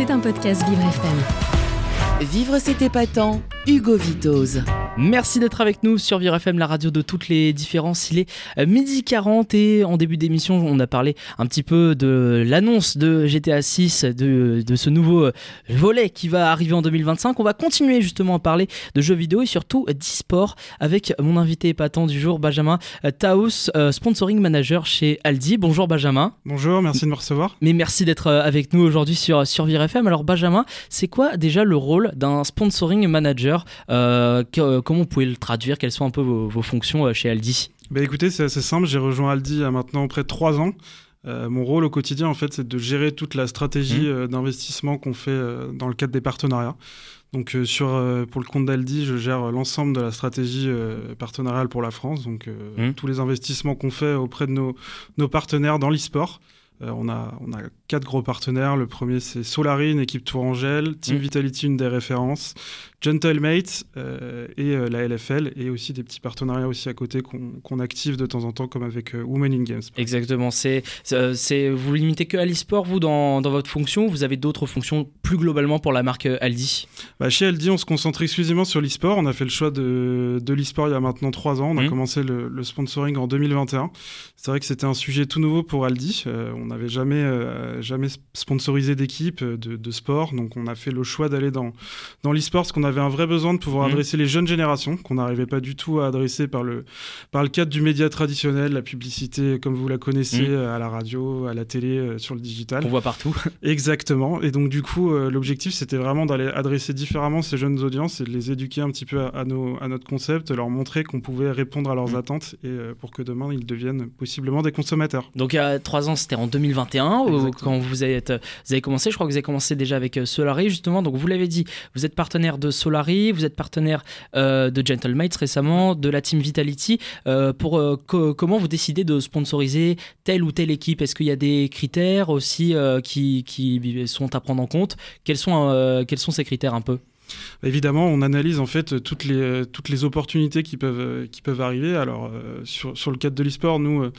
C'est un podcast Vivre FM. Vivre c'est épatant, Hugo Vitoz. Merci d'être avec nous sur Vivre FM, la radio de toutes les différences. Il est euh, midi 40 et en début d'émission, on a parlé un petit peu de l'annonce de GTA 6, de, de, ce nouveau euh, volet qui va arriver en 2025. On va continuer justement à parler de jeux vidéo et surtout d'e-sport avec mon invité épatant du jour, Benjamin euh, Taos, sponsoring manager chez Aldi. Bonjour Benjamin. Bonjour, merci de me recevoir. Mais merci d'être avec nous aujourd'hui sur, sur Vivre FM. Alors Benjamin, c'est quoi déjà le rôle d'un sponsoring manager comment vous pouvez le traduire? Quelles sont un peu vos, fonctions euh, chez Aldi? Bah Écoutez, c'est assez simple. J'ai rejoint Aldi il y a maintenant près de trois ans. Euh, mon rôle au quotidien, en fait, c'est de gérer toute la stratégie mmh. euh, d'investissement qu'on fait dans le cadre des partenariats. Donc, sur, pour le compte d'Aldi, je gère l'ensemble de la stratégie partenariale pour la France. Donc, mmh. tous les investissements qu'on fait auprès de nos, nos partenaires dans l'e-sport. on, a, on a quatre gros partenaires. Le premier, c'est Solari, une équipe Tourangelle. Team mmh. Vitality, une des références. Gentlemates euh, et euh, la LFL et aussi des petits partenariats aussi à côté qu'on active de temps en temps comme avec euh, Women in Games. Exactement, c'est vous limitez que à l'e-sport vous dans, dans, votre fonction vous avez d'autres fonctions plus globalement pour la marque Aldi? Bah, Chez Aldi on se concentre exclusivement sur l'e-sport, on a fait le choix de, de l'e-sport il y a maintenant trois ans, on a mmh. commencé le, sponsoring en 2021. C'est vrai que c'était un sujet tout nouveau pour Aldi, on n'avait jamais, jamais sponsorisé d'équipe de, de, sport, donc on a fait le choix d'aller dans, dans l'e-sport parce qu'on avait un vrai besoin de pouvoir mhm. adresser les jeunes générations qu'on n'arrivait pas du tout à adresser par le, par le cadre du média traditionnel, la publicité comme vous la connaissez mhm. à la radio, à la télé, euh, sur le digital. On voit partout. Exactement. Et donc du coup, euh, l'objectif c'était vraiment d'aller adresser différemment ces jeunes audiences et de les éduquer un petit peu à, nos, à notre concept, leur montrer qu'on pouvait répondre à leurs mhm. attentes et euh, pour que demain ils deviennent possiblement des consommateurs. Donc il y a trois ans, c'était en 2021 vous avez, commencé. Je crois que vous avez commencé déjà avec Solari justement. Donc vous l'avez dit, vous êtes partenaire de Solari, vous êtes partenaire euh, de Gentlemates récemment, de la team Vitality. Euh, pour euh, comment vous décidez de sponsoriser telle ou telle équipe? Est-ce qu'il y a des critères aussi qui, qui, sont à prendre en compte? Quels sont, quels sont ces critères un peu? Évidemment, on analyse en fait toutes les, toutes les opportunités qui peuvent, qui peuvent arriver. Alors, euh, sur, sur, le cadre de l'e-sport, nous, euh,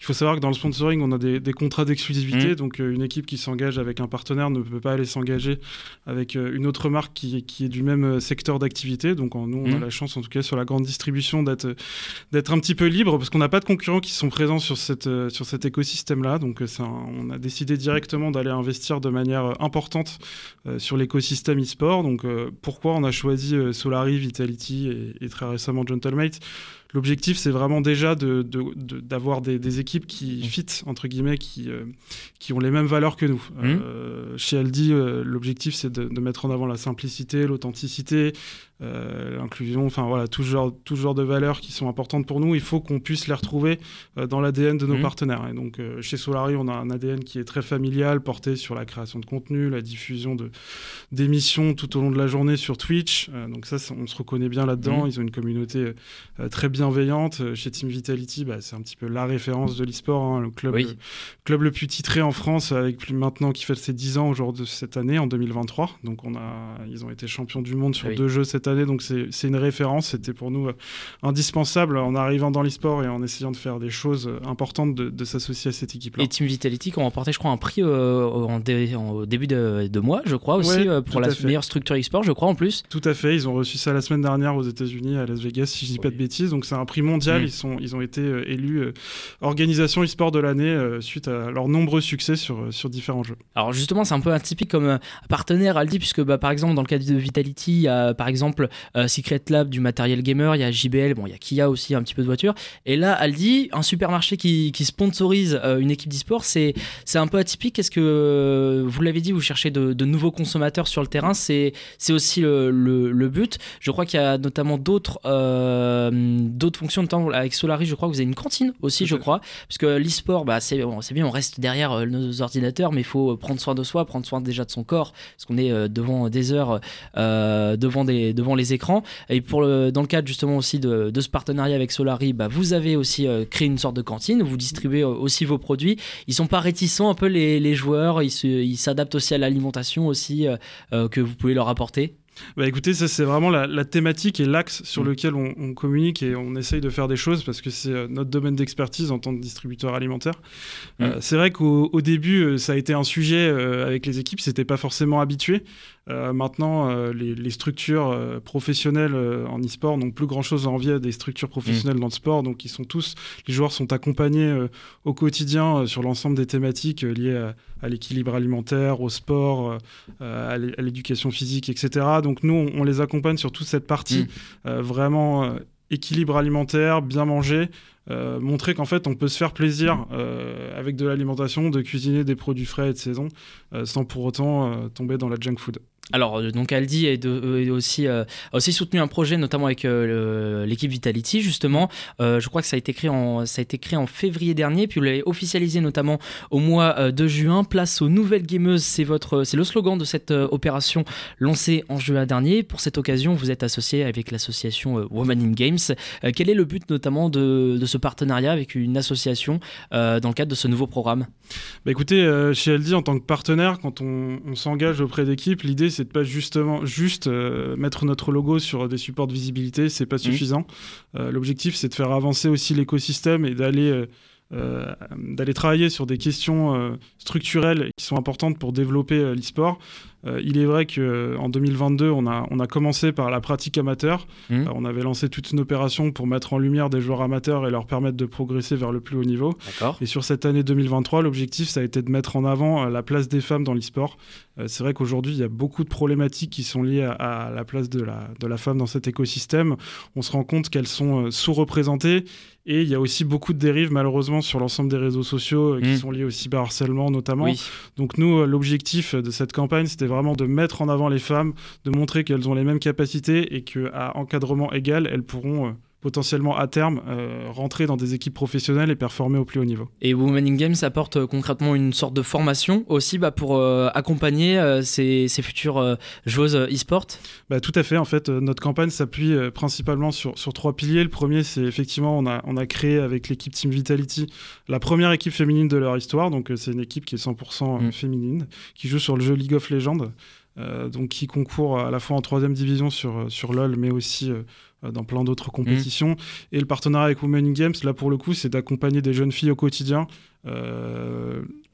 il faut savoir que dans le sponsoring, on a des, des contrats d'exclusivité. Mmh. Donc, euh, une équipe qui s'engage avec un partenaire ne peut pas aller s'engager avec une autre marque qui, qui, est du même secteur d'activité. Donc, nous, on a mmh. la chance, en tout cas, sur la grande distribution, d'être un petit peu libre parce qu'on n'a pas de concurrents qui sont présents sur, cette, sur cet écosystème-là. Donc, on a décidé directement d'aller investir de manière importante sur l'écosystème e-sport. Donc, pourquoi on a choisi euh, Solari, Vitality et, et très récemment Gentlemate L'objectif, c'est vraiment déjà d'avoir de, des, équipes qui mmh. fit, entre guillemets, qui, euh, qui ont les mêmes valeurs que nous. Mmh. Euh, chez Aldi, l'objectif, c'est de, mettre en avant la simplicité, l'authenticité, l'inclusion, enfin voilà, tout genre, tout genre de valeurs qui sont importantes pour nous. Il faut qu'on puisse les retrouver dans l'ADN de nos mmh. partenaires. Et donc, chez Solari, on a un ADN qui est très familial, porté sur la création de contenu, la diffusion d'émissions tout au long de la journée sur Twitch. donc ça, on se reconnaît bien là-dedans. Ils ont une communauté très bien bienveillante. Euh, chez Team Vitality, bah, c'est un petit peu la référence de l'e-sport, hein, le club, le, club le plus titré en France, avec plus maintenant qui fait ses 10 ans aujourd'hui cette année, en 2023. Donc on a, ils ont été champions du monde sur deux jeux cette année, donc c'est une référence. C'était pour nous euh, indispensable en arrivant dans l'e-sport et en essayant de faire des choses euh, importantes de, s'associer à cette équipe-là. Et Team Vitality qui ont remporté, je crois, un prix en, début de, mois, je crois aussi, pour la meilleure structure e-sport, je crois en plus. Tout à fait, ils ont reçu ça la semaine dernière aux États-Unis, à Las Vegas, si je dis pas de bêtises. Donc c'est un prix mondial. Mm. Ils, sont, ils ont été euh, élus euh, organisation e-sport de l'année euh, suite à leurs nombreux succès sur, sur différents jeux. Alors justement, c'est un peu atypique comme partenaire Aldi, puisque bah, par exemple, dans le cadre de Vitality, il y a par exemple Secret Lab du matériel gamer, il y a JBL, bon, il y a Kia aussi, un petit peu de voiture. Et là, Aldi, un supermarché qui, qui sponsorise une équipe d'e-sport, c'est un peu atypique. Est-ce que, vous l'avez dit, vous cherchez de, de, nouveaux consommateurs sur le terrain C'est aussi le, le, but. Je crois qu'il y a notamment d'autres d'autres fonctions de temps avec Solari je crois que vous avez une cantine aussi je crois. Parce que l'e-sport bah, c'est bien on reste derrière euh, nos ordinateurs mais il faut euh, prendre soin de soi prendre soin déjà de son corps parce qu'on est euh, devant des heures devant, des, devant les écrans. Et pour le, dans le cadre justement aussi de, ce partenariat avec Solari bah, vous avez aussi créé une sorte de cantine vous distribuez aussi vos produits. Ils sont pas réticents un peu les, les joueurs ils s'adaptent aussi à l'alimentation aussi que vous pouvez leur apporter bah écoutez, ça c'est vraiment la, thématique et l'axe sur mm. lequel on, communique et on essaye de faire des choses parce que c'est euh, notre domaine d'expertise en tant que distributeur alimentaire. Mm. Euh, c'est vrai qu'au début, euh, ça a été un sujet avec les équipes, c'était pas forcément habitué. Maintenant, les, structures professionnelles en e-sport n'ont plus grand chose à envier à des structures professionnelles mm. dans le sport, donc ils sont tous, les joueurs sont accompagnés au quotidien sur l'ensemble des thématiques liées à, l'équilibre alimentaire, au sport, à l'éducation physique, etc. Donc nous, on, les accompagne sur toute cette partie mm. euh, vraiment euh, équilibre alimentaire, bien manger, euh, montrer qu'en fait on peut se faire plaisir avec de l'alimentation, de cuisiner des produits frais et de saison, sans pour autant tomber dans la junk food. Alors, euh, donc Aldi est, euh, aussi, euh, a aussi soutenu un projet, notamment avec l'équipe Vitality, justement. je crois que ça a été créé en, ça a été créé en février dernier, puis vous l'avez officialisé notamment au mois de juin. Place aux nouvelles gameuses, c'est le slogan de cette opération lancée en juin dernier. Pour cette occasion, vous êtes associé avec l'association Women in Games. quel est le but notamment de, ce partenariat avec une association dans le cadre de ce nouveau programme bah Écoutez, chez Aldi, en tant que partenaire, quand on, on s'engage auprès d'équipes, l'idée c'est de pas justement juste euh, mettre notre logo sur des supports de visibilité, c'est pas mmh. suffisant. Euh, l'objectif, c'est de faire avancer aussi l'écosystème et d'aller euh, d'aller travailler sur des questions structurelles qui sont importantes pour développer l'e-sport. Euh, il est vrai qu'en euh, 2022, on a, on a commencé par la pratique amateur. Mmh. Euh, on avait lancé toute une opération pour mettre en lumière des joueurs amateurs et leur permettre de progresser vers le plus haut niveau. Et sur cette année 2023, l'objectif, ça a été de mettre en avant la place des femmes dans l'e-sport. C'est vrai qu'aujourd'hui, il y a beaucoup de problématiques qui sont liées à, la place de la, de la femme dans cet écosystème. On se rend compte qu'elles sont sous-représentées et il y a aussi beaucoup de dérives, malheureusement, sur l'ensemble des réseaux sociaux qui mmh. sont liés au cyberharcèlement notamment. Donc nous, l'objectif de cette campagne, c'était vraiment de mettre en avant les femmes, de montrer qu'elles ont les mêmes capacités et qu'à encadrement égal, elles pourront euh, potentiellement à terme euh, rentrer dans des équipes professionnelles et performer au plus haut niveau. Et Women in Games apporte euh, concrètement une sorte de formation aussi bah, pour accompagner ces, futures joueuses e-sport bah, Tout à fait, en fait notre campagne s'appuie principalement sur, sur trois piliers. Le premier c'est effectivement on a, on a créé avec l'équipe Team Vitality la première équipe féminine de leur histoire, donc c'est une équipe qui est 100% mm. féminine, qui joue sur le jeu League of Legends. Euh, donc qui concourt à la fois en troisième division sur, sur LoL, mais aussi euh, dans plein d'autres compétitions. Mm. Et le partenariat avec Women Games, là pour le coup, c'est d'accompagner des jeunes filles au quotidien euh,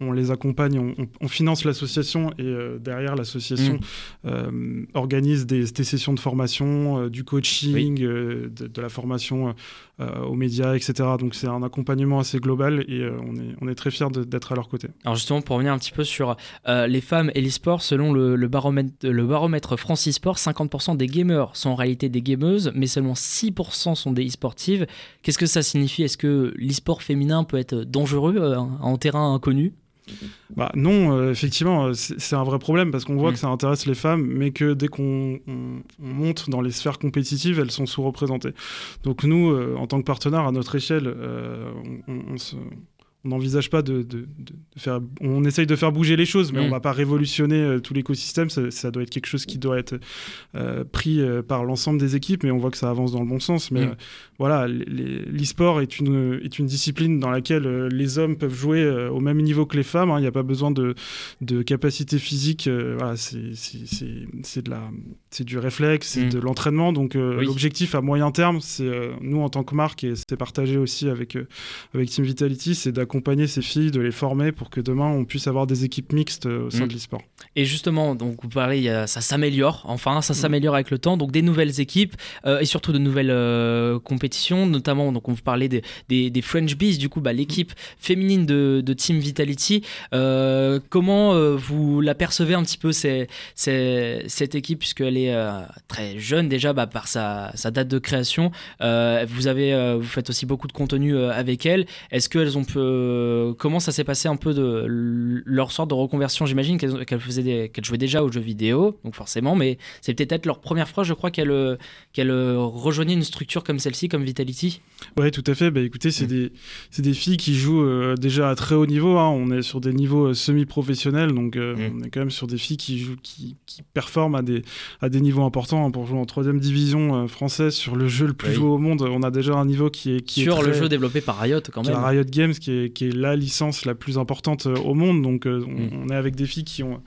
on les accompagne, on, finance l'association et euh, derrière l'association mm. euh, organise des, sessions de formation, du coaching, de, la formation aux médias, etc. Donc c'est un accompagnement assez global et on, est, on est très fiers d'être à leur côté. Alors justement pour revenir un petit peu sur les femmes et l'e-sport, selon le, baromètre, le baromètre France e-sport, 50% des gamers sont en réalité des gameuses, mais seulement 6% sont des e-sportives. Qu'est-ce que ça signifie? Est-ce que l'e-sport féminin peut être dangereux en terrain inconnu bah non, euh, effectivement, euh, c'est un vrai problème parce qu'on voit mm. que ça intéresse les femmes, mais que dès qu'on monte dans les sphères compétitives, elles sont sous-représentées. Donc nous, euh, en tant que partenaire, à notre échelle, on, se, on n'envisage pas de, faire. On essaye de faire bouger les choses, mais on on mm. va pas révolutionner euh, tout l'écosystème. Ça, doit être quelque chose qui doit être euh, pris euh, par l'ensemble des équipes, mais on voit que ça avance dans le bon sens. Mais mm. voilà, l'e-sport est une, est une discipline dans laquelle les hommes peuvent jouer au même niveau que les femmes. Hein. Il n'y a pas besoin de, de capacité physique. voilà, c'est du réflexe, c'est mm. de l'entraînement. Donc l'objectif à moyen terme, c'est nous en tant que marque et c'est partagé aussi avec avec Team Vitality, c'est d'accompagner accompagner ces filles, de les former pour que demain on puisse avoir des équipes mixtes euh, au sein mm. de l'e-sport. Et justement, donc vous parlez, ça s'améliore, enfin ça mm. s'améliore avec le temps, donc des nouvelles équipes euh, et surtout de nouvelles euh, compétitions, notamment donc on vous parlait des, des, French Bees, du coup bah, l'équipe féminine de, de, Team Vitality. comment vous l'apercevez un petit peu c'est, cette équipe puisqu'elle est très jeune déjà bah, par sa, sa, date de création. vous avez, vous faites aussi beaucoup de contenu avec elle. Est-ce qu'elles ont pu euh, comment ça s'est passé un peu de leur sorte de reconversion J'imagine qu'elles qu'elles jouaient déjà aux jeux vidéo, donc forcément, mais c'est peut-être leur première fois, je crois, qu'elles euh, euh, rejoignaient une structure comme celle-ci, comme Vitality. Oui, tout à fait. Bah, écoutez, c'est mm. des, des, filles qui jouent déjà à très haut niveau. Hein. On est sur des niveaux semi-professionnels, donc mm. on est quand même sur des filles qui, jouent, qui, qui performent à des, à des niveaux importants. Hein. Pour jouer en troisième division française sur le jeu le plus joué au monde, on a déjà un niveau qui est. Qui sur le jeu développé par Riot, quand même. Riot Games, qui est qui est la licence la plus importante au monde. Donc mm. on, est avec des filles qui ont,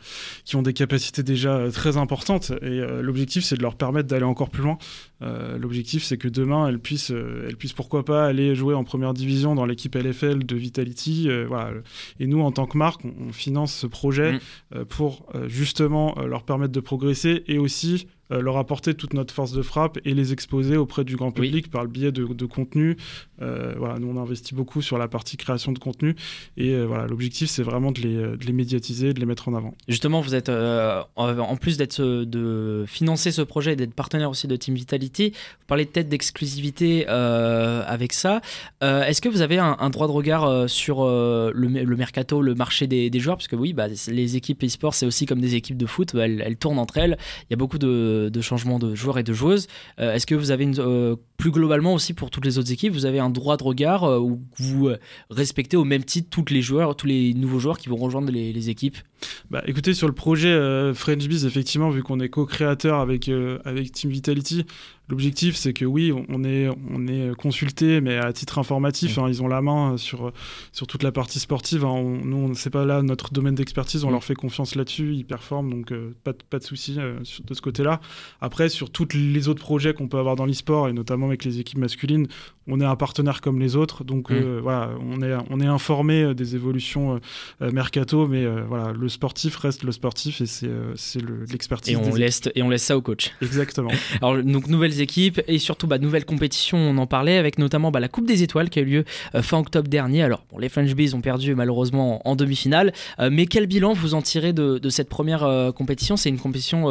qui ont des capacités déjà très importantes et l'objectif c'est de leur permettre d'aller encore plus loin. l'objectif c'est que demain elles puissent, elles puissent pourquoi pas aller jouer en première division dans l'équipe LFL de Vitality. voilà. Et nous en tant que marque, on, finance ce projet mm. pour justement leur permettre de progresser et aussi euh, leur apporter toute notre force de frappe et les exposer auprès du grand public par le biais de, contenu. Euh, voilà, nous on investit beaucoup sur la partie création de contenu et euh, voilà, l'objectif c'est vraiment de les, de les, médiatiser, de les mettre en avant. Justement, vous êtes en plus d'être de financer ce projet et d'être partenaire aussi de Team Vitality, vous parlez peut-être d'exclusivité avec ça. Est-ce que vous avez un, droit de regard sur le, le, mercato, le marché des, des joueurs? Parce que oui, bah, les équipes e-sport c'est aussi comme des équipes de foot, elles, elles tournent entre elles. Il y a beaucoup de de, changement de joueurs et de joueuses. Euh, est-ce que vous avez euh, plus globalement aussi pour toutes les autres équipes, vous avez un droit de regard euh, où vous respectez au même titre tous les joueurs, tous les nouveaux joueurs qui vont rejoindre les, équipes? Bah, écoutez, sur le projet French Biz, effectivement, vu qu'on est co-créateur avec, avec Team Vitality, L'objectif, c'est que oui, on est, on est consulté, mais à titre informatif, hein, ils ont la main sur, sur toute la partie sportive. Hein. on, nous, c'est pas là notre domaine d'expertise, on leur fait confiance là-dessus, ils performent, donc euh, pas, pas de souci euh, de ce côté-là. Après, sur tous les autres projets qu'on peut avoir dans l'e-sport, et notamment avec les équipes masculines, on est un partenaire comme les autres, donc euh, voilà, on est, on est informé des évolutions mercato, mais voilà, le sportif reste le sportif et c'est, c'est l'expertise. et, on laisse, et on laisse ça au coach. Exactement. Alors, donc, nouvelles équipes et surtout bah, nouvelle compétition, on en parlait avec notamment bah, la Coupe des Étoiles qui a eu lieu euh, fin octobre dernier. Alors bon, les French Bees ont perdu malheureusement en, demi-finale, euh, mais quel bilan vous en tirez de, cette première euh, compétition? C'est une compétition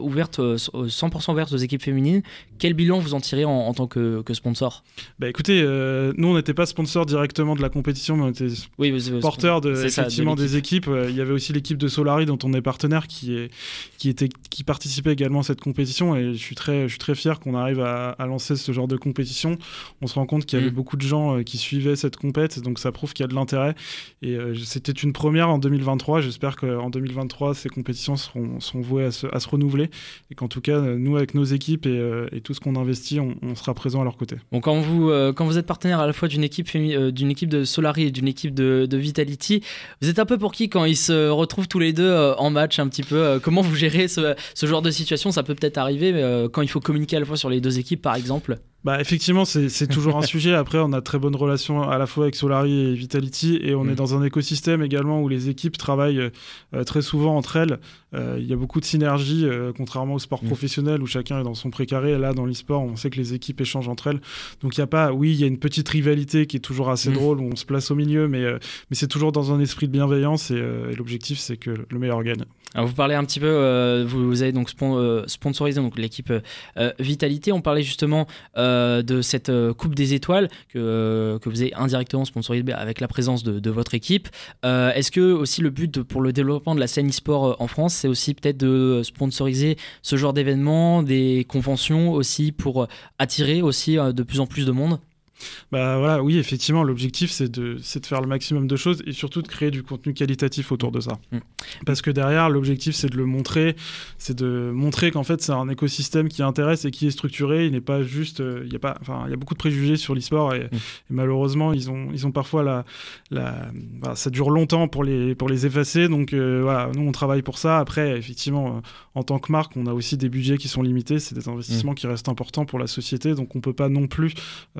ouverte, 100% ouverte aux équipes féminines. Quel bilan vous en tirez en, tant que, sponsor? Bah écoutez, nous on n'était pas sponsor directement de la compétition, mais on était oui, porteur de, effectivement des équipes. Il y avait aussi l'équipe de Solari dont on est partenaire qui, est, qui, était, qui participait également à cette compétition et je suis très, je suis très fier qu'on arrive à, lancer ce genre de compétition. On se rend compte qu'il y avait mm. beaucoup de gens euh, qui suivaient cette compète, donc ça prouve qu'il y a de l'intérêt. Et euh, c'était une première en 2023. J'espère qu'en 2023, ces compétitions seront, vouées à se, renouveler et qu'en tout cas, nous, avec nos équipes et, euh, tout ce qu'on investit, on, sera présent à leur côté. Bon, quand, vous, quand vous êtes partenaire à la fois d'une équipe, d'une équipe de Solari et d'une équipe de, Vitality, vous êtes un peu pour qui quand ils se retrouvent tous les deux en match un petit peu Comment vous gérez ce, ce genre de situation? Ça peut peut-être arriver mais, quand il faut communiquer à la fois sur les deux équipes, par exemple bah, effectivement, c'est toujours un sujet. Après, on a très bonne relation à la fois avec Solari et Vitality, et on est mm. dans un écosystème également où les équipes travaillent euh, très souvent entre elles. Euh, il y a beaucoup de synergie, euh, contrairement au sport mm. professionnel où chacun est dans son précaré. Là, dans l'e-sport, on sait que les équipes échangent entre elles. Donc, il y a pas, oui, il y a une petite rivalité qui est toujours assez mm. drôle où on se place au milieu, mais, mais c'est toujours dans un esprit de bienveillance, et, l'objectif, c'est que le meilleur gagne. Alors, vous parlez un petit peu, vous, vous, avez donc sponsorisé donc l'équipe Vitalité. On parlait justement euh, de cette euh, Coupe des Étoiles que, euh, vous avez indirectement sponsorisé avec la présence de, votre équipe. Est-ce que aussi le but pour le développement de la scène e-sport en France, c'est aussi peut-être de sponsoriser ce genre d'événements, des conventions aussi pour attirer aussi de plus en plus de monde? Bah voilà, oui, effectivement, l'objectif c'est de, de faire le maximum de choses et surtout de créer du contenu qualitatif autour de ça. Mm. Parce que derrière, l'objectif c'est de le montrer, c'est de montrer qu'en fait c'est un écosystème qui intéresse et qui est structuré. Il n'est pas juste, euh, il y a pas, enfin, il y a beaucoup de préjugés sur l'e-sport et, mm. malheureusement ils ont, ils ont parfois la, la bah, ça dure longtemps pour les, pour les effacer. Donc euh, voilà, nous on travaille pour ça. Après, effectivement, euh, en tant que marque, on a aussi des budgets qui sont limités. C'est des investissements mm. qui restent importants pour la société, donc on peut pas non plus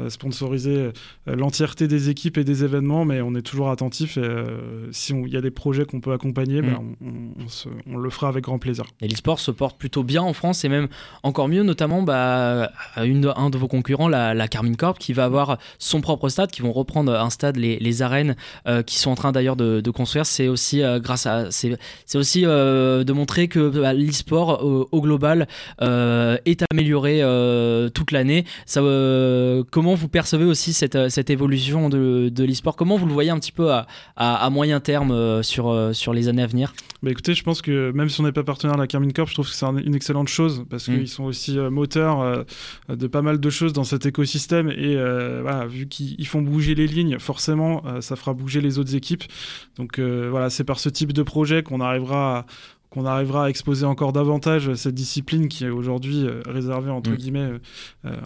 sponsoriser euh, l'entièreté des équipes et des événements, mais on est toujours attentif. Et euh, si il y a des projets qu'on peut accompagner, ben, mm. on, le fera avec grand plaisir. Et l'e-sport se porte plutôt bien en France et même encore mieux, notamment bah, une, un de vos concurrents, la, Carmine Corp, qui va avoir son propre stade, qui vont reprendre un stade, les, arènes, euh, qui sont en train d'ailleurs de, construire. C'est aussi grâce à, c'est aussi de montrer que bah, l'e-sport au global est amélioré toute l'année. Ça, comment vous percevez aussi cette, euh, cette évolution de, de l'e-sport Comment vous le voyez un petit peu à, à, moyen terme euh, sur, euh, sur les années à venir? Bah écoutez, je pense que même si on n'est pas partenaire de la Carmine Corp, je trouve que c'est une excellente chose parce mm. qu'ils sont aussi moteurs de pas mal de choses dans cet écosystème et voilà, vu qu'ils font bouger les lignes, forcément, ça fera bouger les autres équipes. Donc voilà, c'est par ce type de projet qu'on arrivera à qu'on arrivera à exposer encore davantage cette discipline qui est aujourd'hui réservée entre mm. guillemets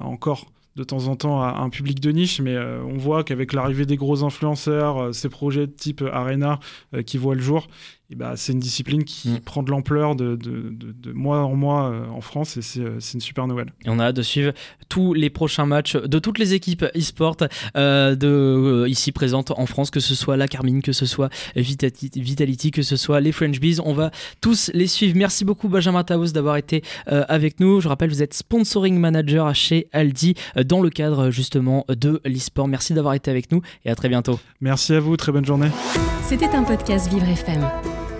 encore de temps en temps à un public de niche, mais on voit qu'avec l'arrivée des gros influenceurs, ces projets type Arena qui voient le jour, bah, c'est une discipline qui mm. prend de l'ampleur de, de, de, mois en mois euh, en France et euh, c'est une super nouvelle. Et on a hâte de suivre tous les prochains matchs de toutes les équipes e-sport euh, de, ici présentes en France, que ce soit la Carmine, que ce soit Vitality, que ce soit les French Bees. On va tous les suivre. Merci beaucoup Benjamin Taos d'avoir été avec nous. Je rappelle, vous êtes sponsoring manager chez Aldi dans le cadre justement de l'e-sport. Merci d'avoir été avec nous et à très bientôt. Merci à vous, très bonne journée. C'était un podcast Vivre FM.